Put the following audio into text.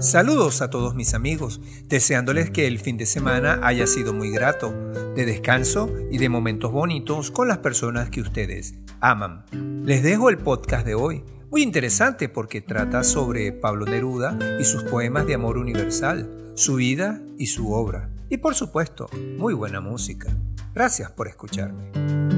Saludos a todos mis amigos, deseándoles que el fin de semana haya sido muy grato, de descanso y de momentos bonitos con las personas que ustedes aman. Les dejo el podcast de hoy, muy interesante porque trata sobre Pablo Neruda y sus poemas de amor universal, su vida y su obra. Y por supuesto, muy buena música. Gracias por escucharme.